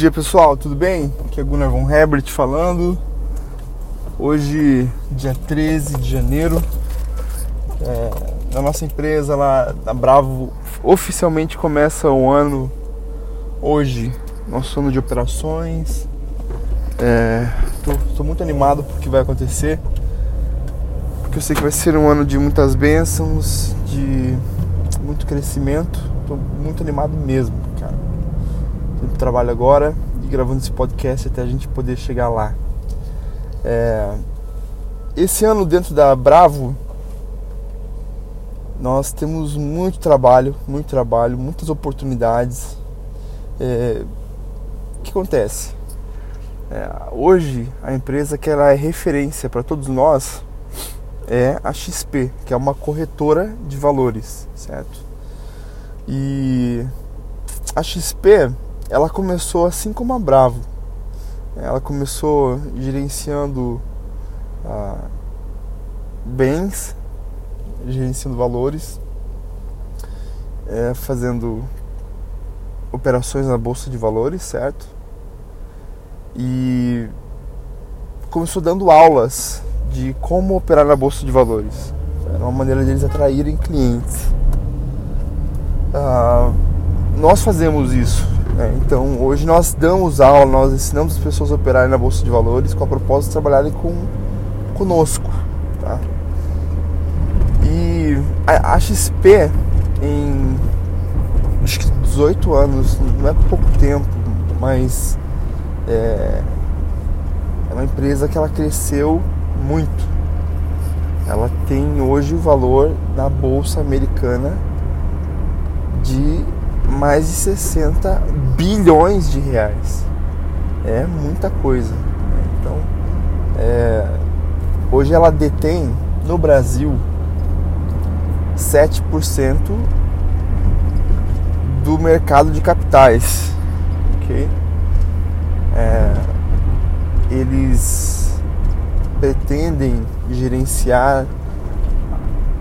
Dia pessoal, tudo bem? Aqui é Gunnar von Herbert falando. Hoje, dia 13 de janeiro, é, na nossa empresa lá na Bravo, oficialmente começa o ano hoje, nosso ano de operações. Estou é, muito animado porque vai acontecer, porque eu sei que vai ser um ano de muitas bênçãos, de muito crescimento. Estou muito animado mesmo, trabalho agora e gravando esse podcast até a gente poder chegar lá. É, esse ano dentro da Bravo nós temos muito trabalho, muito trabalho, muitas oportunidades. É, o que acontece? É, hoje a empresa que ela é referência para todos nós é a XP, que é uma corretora de valores, certo? E a XP ela começou assim como a Bravo. Ela começou gerenciando ah, bens, gerenciando valores, é, fazendo operações na bolsa de valores, certo? E começou dando aulas de como operar na bolsa de valores. Era uma maneira deles atraírem clientes. Ah, nós fazemos isso. Né? Então hoje nós damos aula, nós ensinamos as pessoas a operarem na bolsa de valores com a proposta de trabalharem com conosco. Tá? E a, XP em acho que 18 anos, não é pouco tempo, mas é, é uma empresa que ela cresceu muito. Ela tem hoje o valor na bolsa americana de mais de 60 bilhões de reais. É muita coisa. Então, é, hoje ela detém no Brasil 7% do mercado de capitais. Ok? É, eles pretendem gerenciar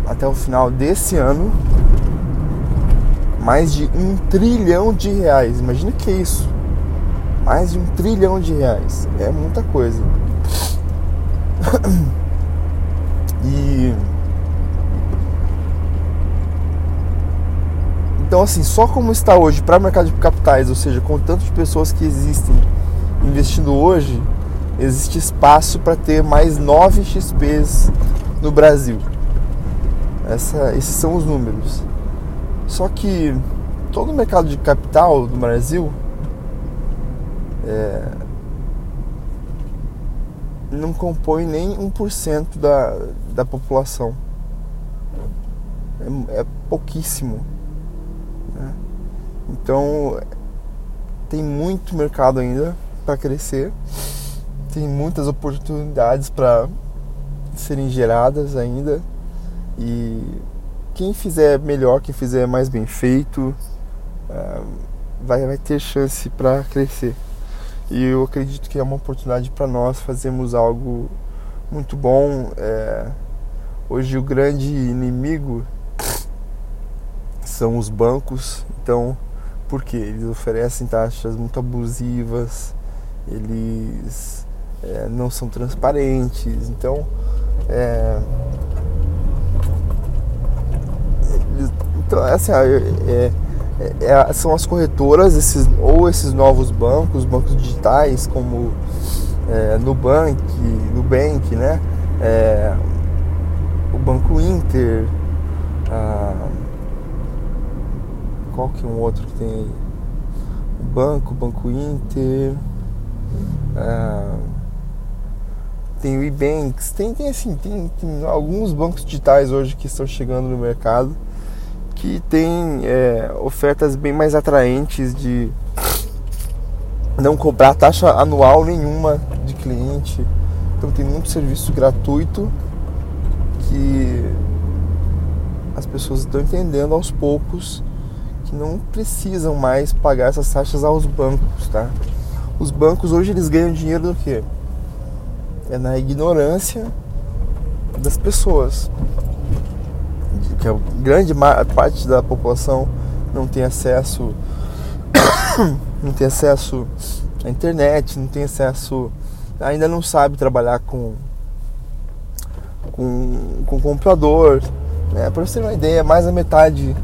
até o final desse ano mais de um trilhão de reais. Imagina que é isso. Mais de um trilhão de reais. É muita coisa. E. Então, assim, só como está hoje para o mercado de capitais, ou seja, com tantas pessoas que existem investindo hoje, existe espaço para ter mais 9 XPs no Brasil. Essa, esses são os números. Só que todo o mercado de capital do Brasil é, não compõe nem 1% da, da população. É, é pouquíssimo. Né? Então tem muito mercado ainda para crescer, tem muitas oportunidades para serem geradas ainda e quem fizer melhor, quem fizer mais bem feito, uh, vai, vai ter chance para crescer. E eu acredito que é uma oportunidade para nós fazermos algo muito bom. É, hoje o grande inimigo são os bancos. Então, por quê? Eles oferecem taxas muito abusivas, eles é, não são transparentes. Então, é, Então, é assim, é, é, é, são as corretoras, esses, ou esses novos bancos, bancos digitais como é, Nubank, Nubank, né? É, o Banco Inter, ah, qual que é um outro que tem aí? Banco, Banco Inter, ah, tem o Ebanks, tem, tem assim, tem, tem alguns bancos digitais hoje que estão chegando no mercado que tem é, ofertas bem mais atraentes de não cobrar taxa anual nenhuma de cliente. Então tem muito serviço gratuito que as pessoas estão entendendo aos poucos que não precisam mais pagar essas taxas aos bancos, tá? Os bancos hoje eles ganham dinheiro do quê? É na ignorância das pessoas que a grande parte da população não tem acesso não tem acesso à internet, não tem acesso, ainda não sabe trabalhar com com, com computador. Né? Para você ter uma ideia, mais da metade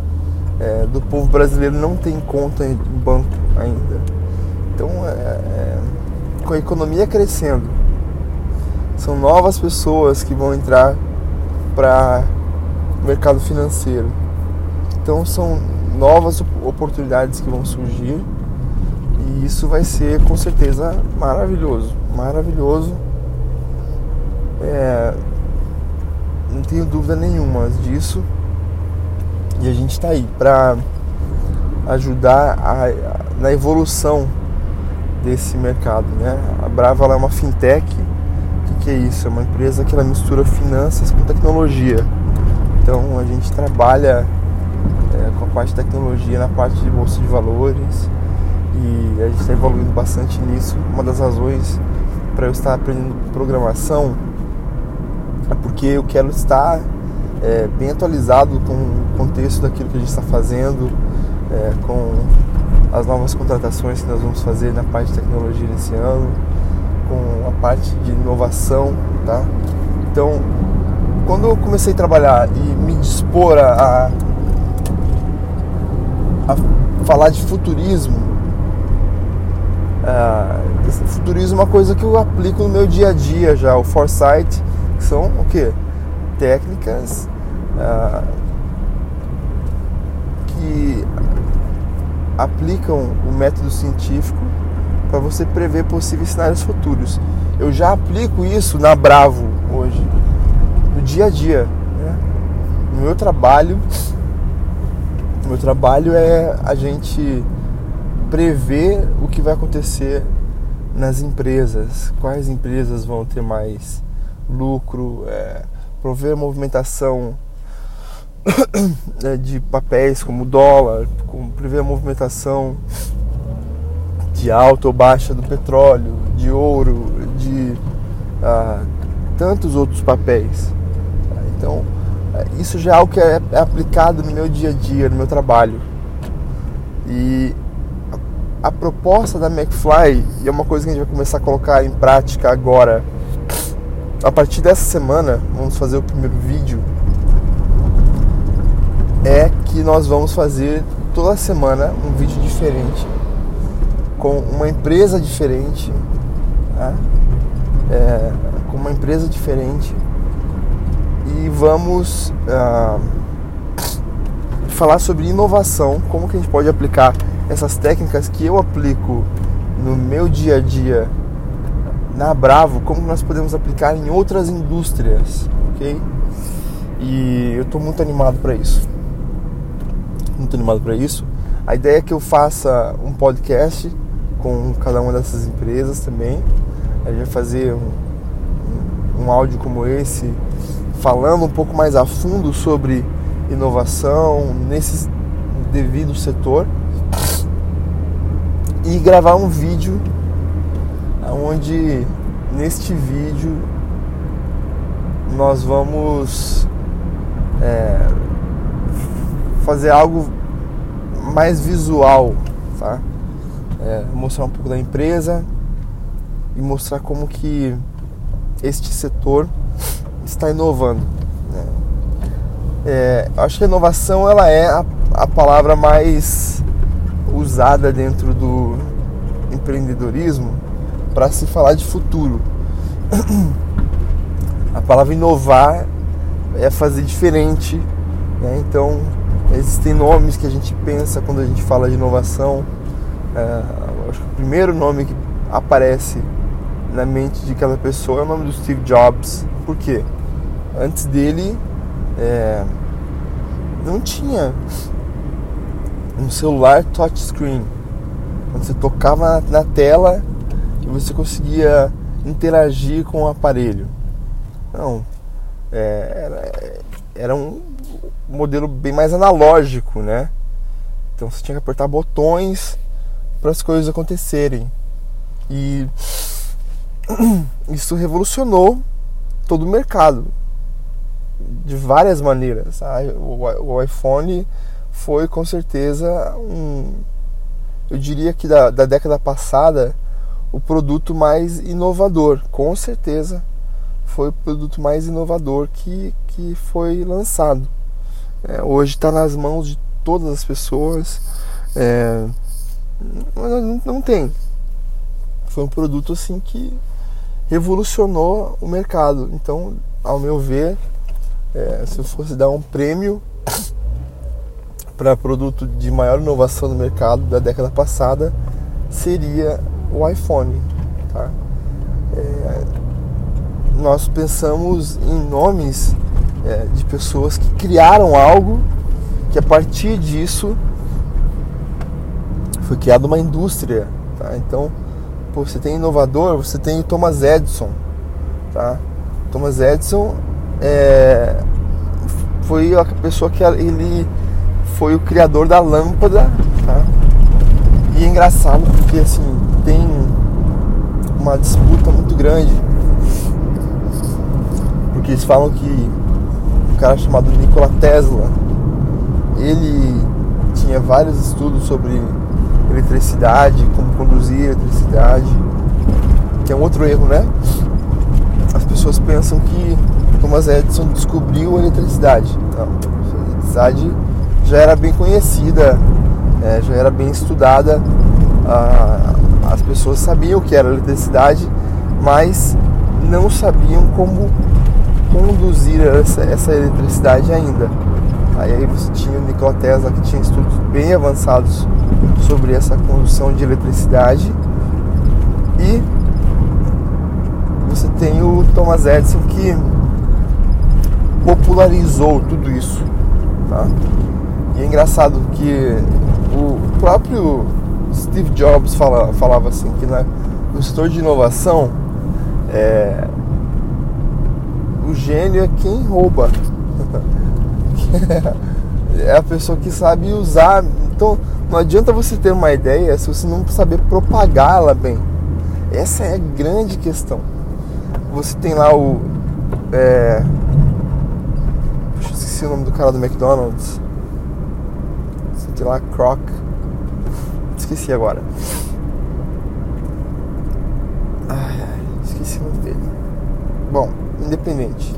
é, do povo brasileiro não tem conta em banco ainda. Então, é, é, com a economia crescendo, são novas pessoas que vão entrar para mercado financeiro. Então, são novas oportunidades que vão surgir e isso vai ser com certeza maravilhoso, maravilhoso. É, não tenho dúvida nenhuma disso. E a gente está aí para ajudar a, a, na evolução desse mercado. Né? A Brava é uma fintech. O que, que, é isso? É uma empresa que ela mistura finanças com tecnologia. Então a gente trabalha é, com a parte de tecnologia na parte de bolsa de valores e a gente está evoluindo bastante nisso. Uma das razões para eu estar aprendendo programação é porque eu quero estar é, bem atualizado com o contexto daquilo que a gente está fazendo, é, com as novas contratações que nós vamos fazer na parte de tecnologia nesse ano, com a parte de inovação, tá? Então, quando eu comecei a trabalhar e me dispor a, a falar de futurismo, uh, futurismo é uma coisa que eu aplico no meu dia a dia já, o foresight, que são o que? Técnicas uh, que aplicam o método científico para você prever possíveis cenários futuros. Eu já aplico isso na Bravo hoje, no dia a dia. Né? No meu trabalho, o meu trabalho é a gente prever o que vai acontecer nas empresas, quais empresas vão ter mais lucro, é, prover movimentação é, de papéis como dólar, como prever a movimentação de alta ou baixa do petróleo, de ouro, de ah, tantos outros papéis. Então, é, isso já é algo que é, é aplicado no meu dia a dia, no meu trabalho. E a, proposta da McFly, e é uma coisa que a gente vai começar a colocar em prática agora, a partir dessa semana, vamos fazer o primeiro vídeo, é que nós vamos fazer toda semana um vídeo diferente, com uma empresa diferente, tá? é, com uma empresa diferente, e vamos uh, falar sobre inovação, como que a gente pode aplicar essas técnicas que eu aplico no meu dia a dia na Bravo, como nós podemos aplicar em outras indústrias, ok? E eu estou muito animado para isso. Muito animado para isso. A ideia é que eu faça um podcast com cada uma dessas empresas também. A gente vai fazer um, um áudio como esse, falando um pouco mais a fundo sobre inovação nesse devido setor e gravar um vídeo onde neste vídeo nós vamos é, fazer algo mais visual, tá? É, mostrar um pouco da empresa e mostrar como que este setor está inovando. Né? É, acho que a inovação ela é a, a palavra mais usada dentro do empreendedorismo para se falar de futuro. A palavra inovar é fazer diferente. Né? Então, existem nomes que a gente pensa quando a gente fala de inovação. É, acho que o primeiro nome que aparece na mente de cada pessoa é o nome do Steve Jobs. Por quê? Antes dele, é, não tinha um celular touchscreen. Quando você tocava na tela, e você conseguia interagir com o aparelho. Não, é, era, era um modelo bem mais analógico, né? Então você tinha que apertar botões para as coisas acontecerem. E isso revolucionou todo o mercado de várias maneiras. O iPhone foi com certeza um, eu diria que da, da década passada, o produto mais inovador, com certeza, foi o produto mais inovador que, que foi lançado. É, hoje está nas mãos de todas as pessoas. É, não, não tem. Foi um produto assim que revolucionou o mercado. Então, ao meu ver, é, se eu fosse dar um prêmio para produto de maior inovação no mercado da década passada, seria o iPhone. Tá? É, nós pensamos em nomes é, de pessoas que criaram algo que a partir disso foi criada uma indústria. Tá? Então, pô, você tem inovador, você tem o Thomas Edison. Tá? Thomas Edison é, foi a pessoa que ele foi o criador da lâmpada. Tá? E é engraçado porque assim tem uma disputa muito grande. Porque eles falam que um cara chamado Nikola Tesla, ele tinha vários estudos sobre eletricidade, como conduzir eletricidade, que é um outro erro, né? As pessoas pensam que Thomas Edison descobriu a eletricidade. Não, a eletricidade já era bem conhecida, é, já era bem estudada, ah, as pessoas sabiam o que era eletricidade, mas não sabiam como conduzir essa, essa eletricidade ainda. Aí você tinha o Nikola Tesla que tinha estudos bem avançados sobre essa condução de eletricidade e você tem o Thomas Edison que popularizou tudo isso, tá? E é engraçado que o próprio Steve Jobs fala, falava assim que na, no setor de inovação é, o gênio é quem rouba. é a pessoa que sabe usar. Então não adianta você ter uma ideia se você não saber propagá-la bem. Essa é a grande questão. Você tem lá o. É, o nome do cara do McDonald's. Tem lá Croc. Esqueci agora. Ai, esqueci o nome dele. Bom, independente.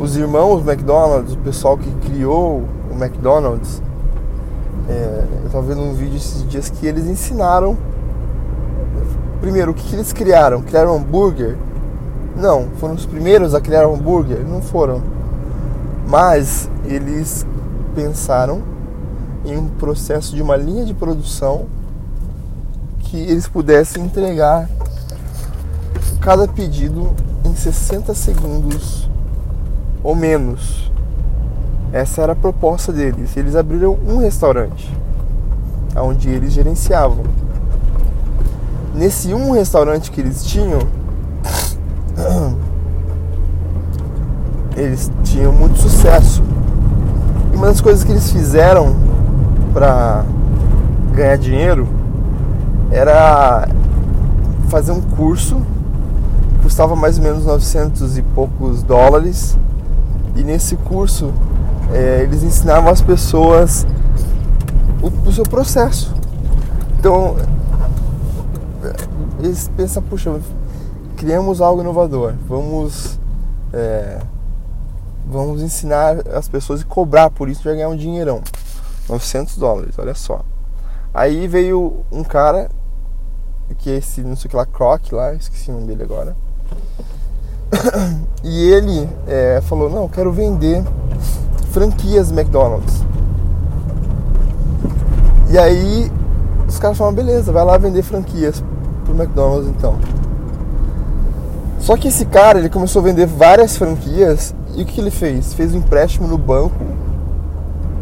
Os irmãos McDonald's, o pessoal que criou o McDonald's, é, eu estava vendo um vídeo esses dias que eles ensinaram. Primeiro, o que, que eles criaram? Criaram hambúrguer? Não, foram os primeiros a criar hambúrguer? Não foram. Mas eles pensaram em um processo de uma linha de produção que eles pudessem entregar cada pedido em 60 segundos ou menos. Essa era a proposta deles. Eles abriram um restaurante onde eles gerenciavam. Nesse um restaurante que eles tinham, eles tinham muito sucesso. E uma das coisas que eles fizeram para ganhar dinheiro era fazer um curso custava mais ou menos 900 e poucos dólares. E nesse curso é, eles ensinavam as pessoas o, o, seu processo. Então eles pensam puxa criamos algo inovador. Vamos é, vamos ensinar as pessoas e cobrar por isso já ganhar um dinheirão 900 dólares olha só aí veio um cara que é esse não sei o que lá Croc lá esqueci o nome dele agora e ele é, falou: Não, quero vender franquias McDonald's. E aí os caras falaram: Beleza, vai lá vender franquias pro McDonald's então. Só que esse cara ele começou a vender várias franquias e o que ele fez? Fez um empréstimo no banco.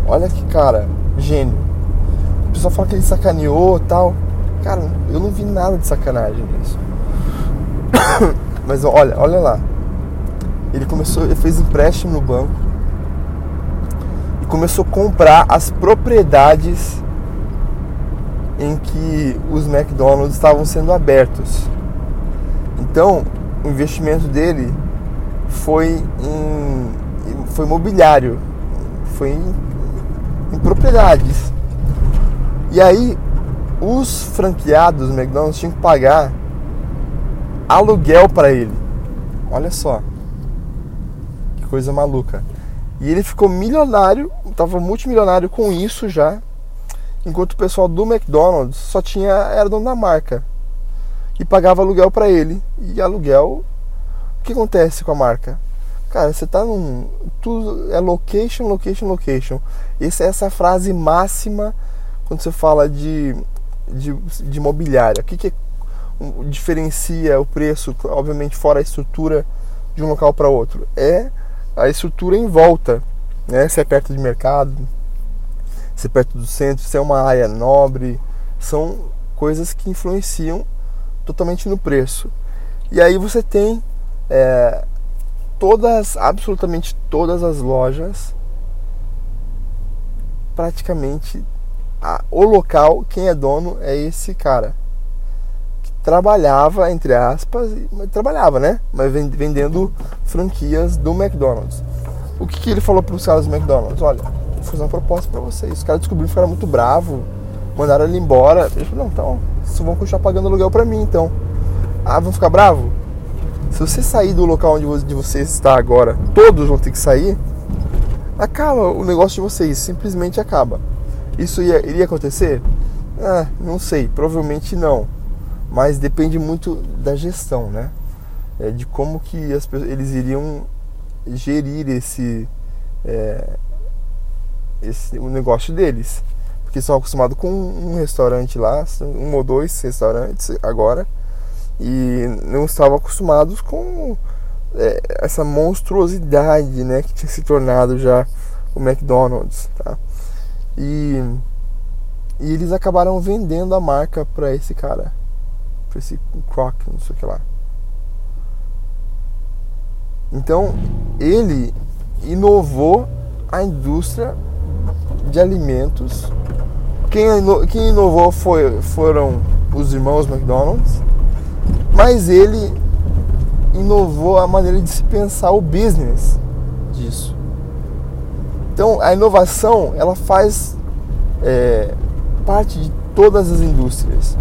Olha que cara, gênio. O pessoal fala que ele sacaneou tal. Cara, eu não vi nada de sacanagem nisso. Mas olha, olha lá. Ele começou, ele fez empréstimo no banco e começou a comprar as propriedades em que os McDonald's estavam sendo abertos. Então, o investimento dele foi em foi imobiliário, foi em, em propriedades. E aí os franqueados do McDonald's tinham que pagar aluguel para ele. Olha só. Que coisa maluca. E ele ficou milionário, estava multimilionário com isso já, enquanto o pessoal do McDonald's só tinha era dono da marca e pagava aluguel para ele. E aluguel, que acontece com a marca? Cara, você tá num tudo é location, location, location. Essa é essa frase máxima quando você fala de de, de imobiliária. O que, que diferencia o preço, obviamente fora a estrutura de um local para outro? É a estrutura em volta, né? Se é perto de mercado, se é perto do centro, se é uma área nobre, são coisas que influenciam totalmente no preço. E aí você tem é, todas, absolutamente todas as lojas, praticamente a, o local, quem é dono é esse cara. Que trabalhava, entre aspas, trabalhava, né? Mas vendendo franquias do McDonald's. O que, que ele falou para os caras do McDonald's? Olha, vou fazer uma proposta para vocês. Os caras descobriram, ficaram muito bravos, mandaram ele embora. Ele falou, não, então, vocês vão continuar pagando aluguel para mim, então. Ah, vão ficar bravos? Se você sair do local onde você está agora, todos vão ter que sair, acaba o negócio de vocês, simplesmente acaba. Isso ia, iria acontecer? Ah, não sei, provavelmente não. Mas depende muito da gestão, né? É, de como que as, eles iriam gerir esse, é, esse o negócio deles. Porque são acostumados com um restaurante lá, um ou dois restaurantes agora, e não estavam acostumados com é, essa monstruosidade né, que tinha se tornado já o McDonald's. Tá? E, e eles acabaram vendendo a marca para esse cara, para esse Croc, não sei o que lá. Então ele inovou a indústria de alimentos. Quem, inovou foi, foram os irmãos McDonald's, mas ele inovou a maneira de se pensar o business disso. Então a inovação ela faz é, parte de todas as indústrias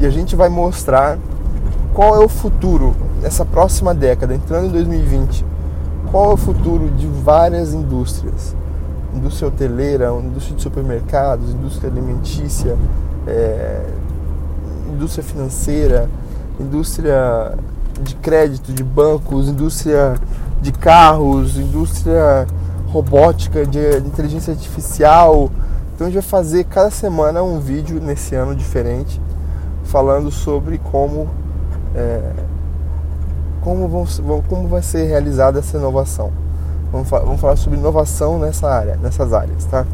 e a gente vai mostrar qual é o futuro nessa próxima década, entrando em 2020. Qual é o futuro de várias indústrias? Indústria hoteleira, indústria de supermercados, indústria alimentícia, é, indústria financeira, indústria de crédito, de bancos, indústria de carros, indústria robótica, de inteligência artificial. Então a gente vai fazer cada semana um vídeo nesse ano diferente, falando sobre como é, como, vão, como vai ser realizada essa inovação. Vamos, vamos falar sobre inovação nessa área, nessas áreas, tá?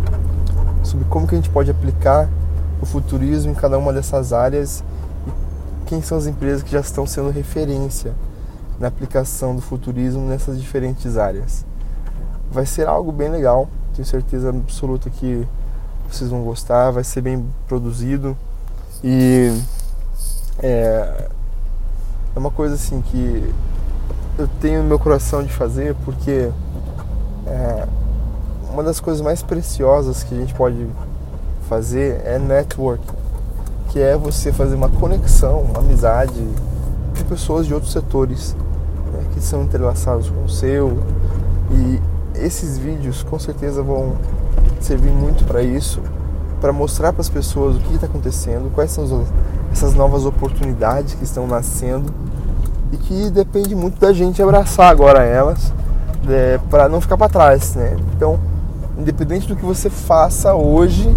Sobre como que a gente pode aplicar o futurismo em cada uma dessas áreas quem são as empresas que já estão sendo referência na aplicação do futurismo nessas diferentes áreas vai ser algo bem legal. Tenho certeza absoluta que vocês vão gostar. Vai ser bem produzido e é, é uma coisa assim que eu tenho no meu coração de fazer porque é, uma das coisas mais preciosas que a gente pode fazer é network, que é você fazer uma conexão, uma amizade com pessoas de outros setores né, que são entrelaçados com o seu e esses vídeos com certeza vão servir muito para isso, para mostrar para as pessoas o que está acontecendo, quais são essas novas oportunidades que estão nascendo e que depende muito da gente abraçar agora elas é, para não ficar para trás, né? Então, independente do que você faça hoje,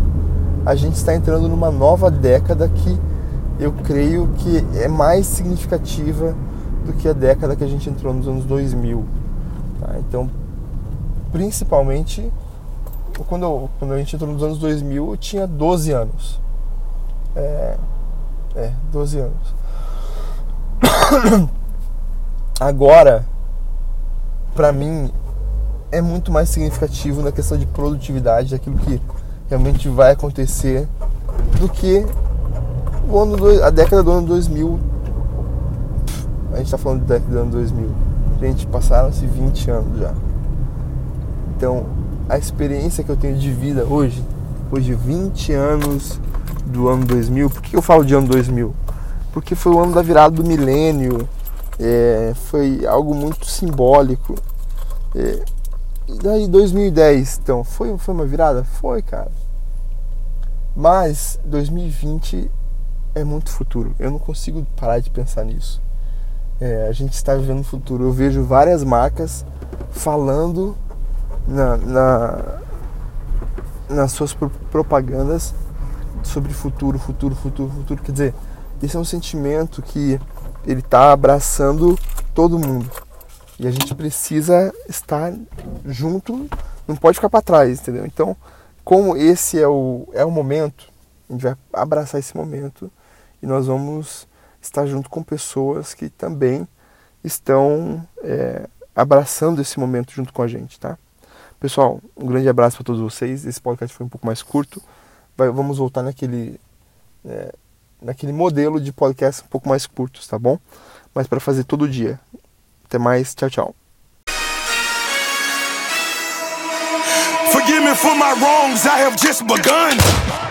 a gente está entrando numa nova década que eu creio que é mais significativa do que a década que a gente entrou nos anos 2000. Tá? Então, principalmente quando, eu, quando a gente entrou nos anos 2000, eu tinha 12 anos. É, é 12 anos. Agora, para mim, é muito mais significativo na questão de produtividade, daquilo que realmente vai acontecer, do que o ano do, a década do ano 2000. A gente tá falando de década do ano 2000. Gente, passaram-se 20 anos já. Então, a experiência que eu tenho de vida hoje, de 20 anos do ano 2000. Por que eu falo de ano 2000? Porque foi o ano da virada do milênio, é, foi algo muito simbólico. É, e daí 2010, então, foi, foi uma virada? Foi, cara. Mas 2020 é muito futuro. Eu não consigo parar de pensar nisso. É, a gente está vivendo o futuro. Eu vejo várias marcas falando na, na, nas suas propagandas sobre futuro, futuro, futuro, futuro. Quer dizer, esse é um sentimento que ele está abraçando todo mundo. E a gente precisa estar junto, não pode ficar para trás, entendeu? Então, como esse é o, é o momento, a gente vai abraçar esse momento e nós vamos estar junto com pessoas que também estão é, abraçando esse momento junto com a gente, tá? Pessoal, um grande abraço para todos vocês. Esse podcast foi um pouco mais curto. Vai, vamos voltar naquele é, naquele modelo de podcast um pouco mais curtos, tá bom? Mas para fazer todo dia. Até mais, tchau, tchau. Forgive me for my wrongs, I have just begun.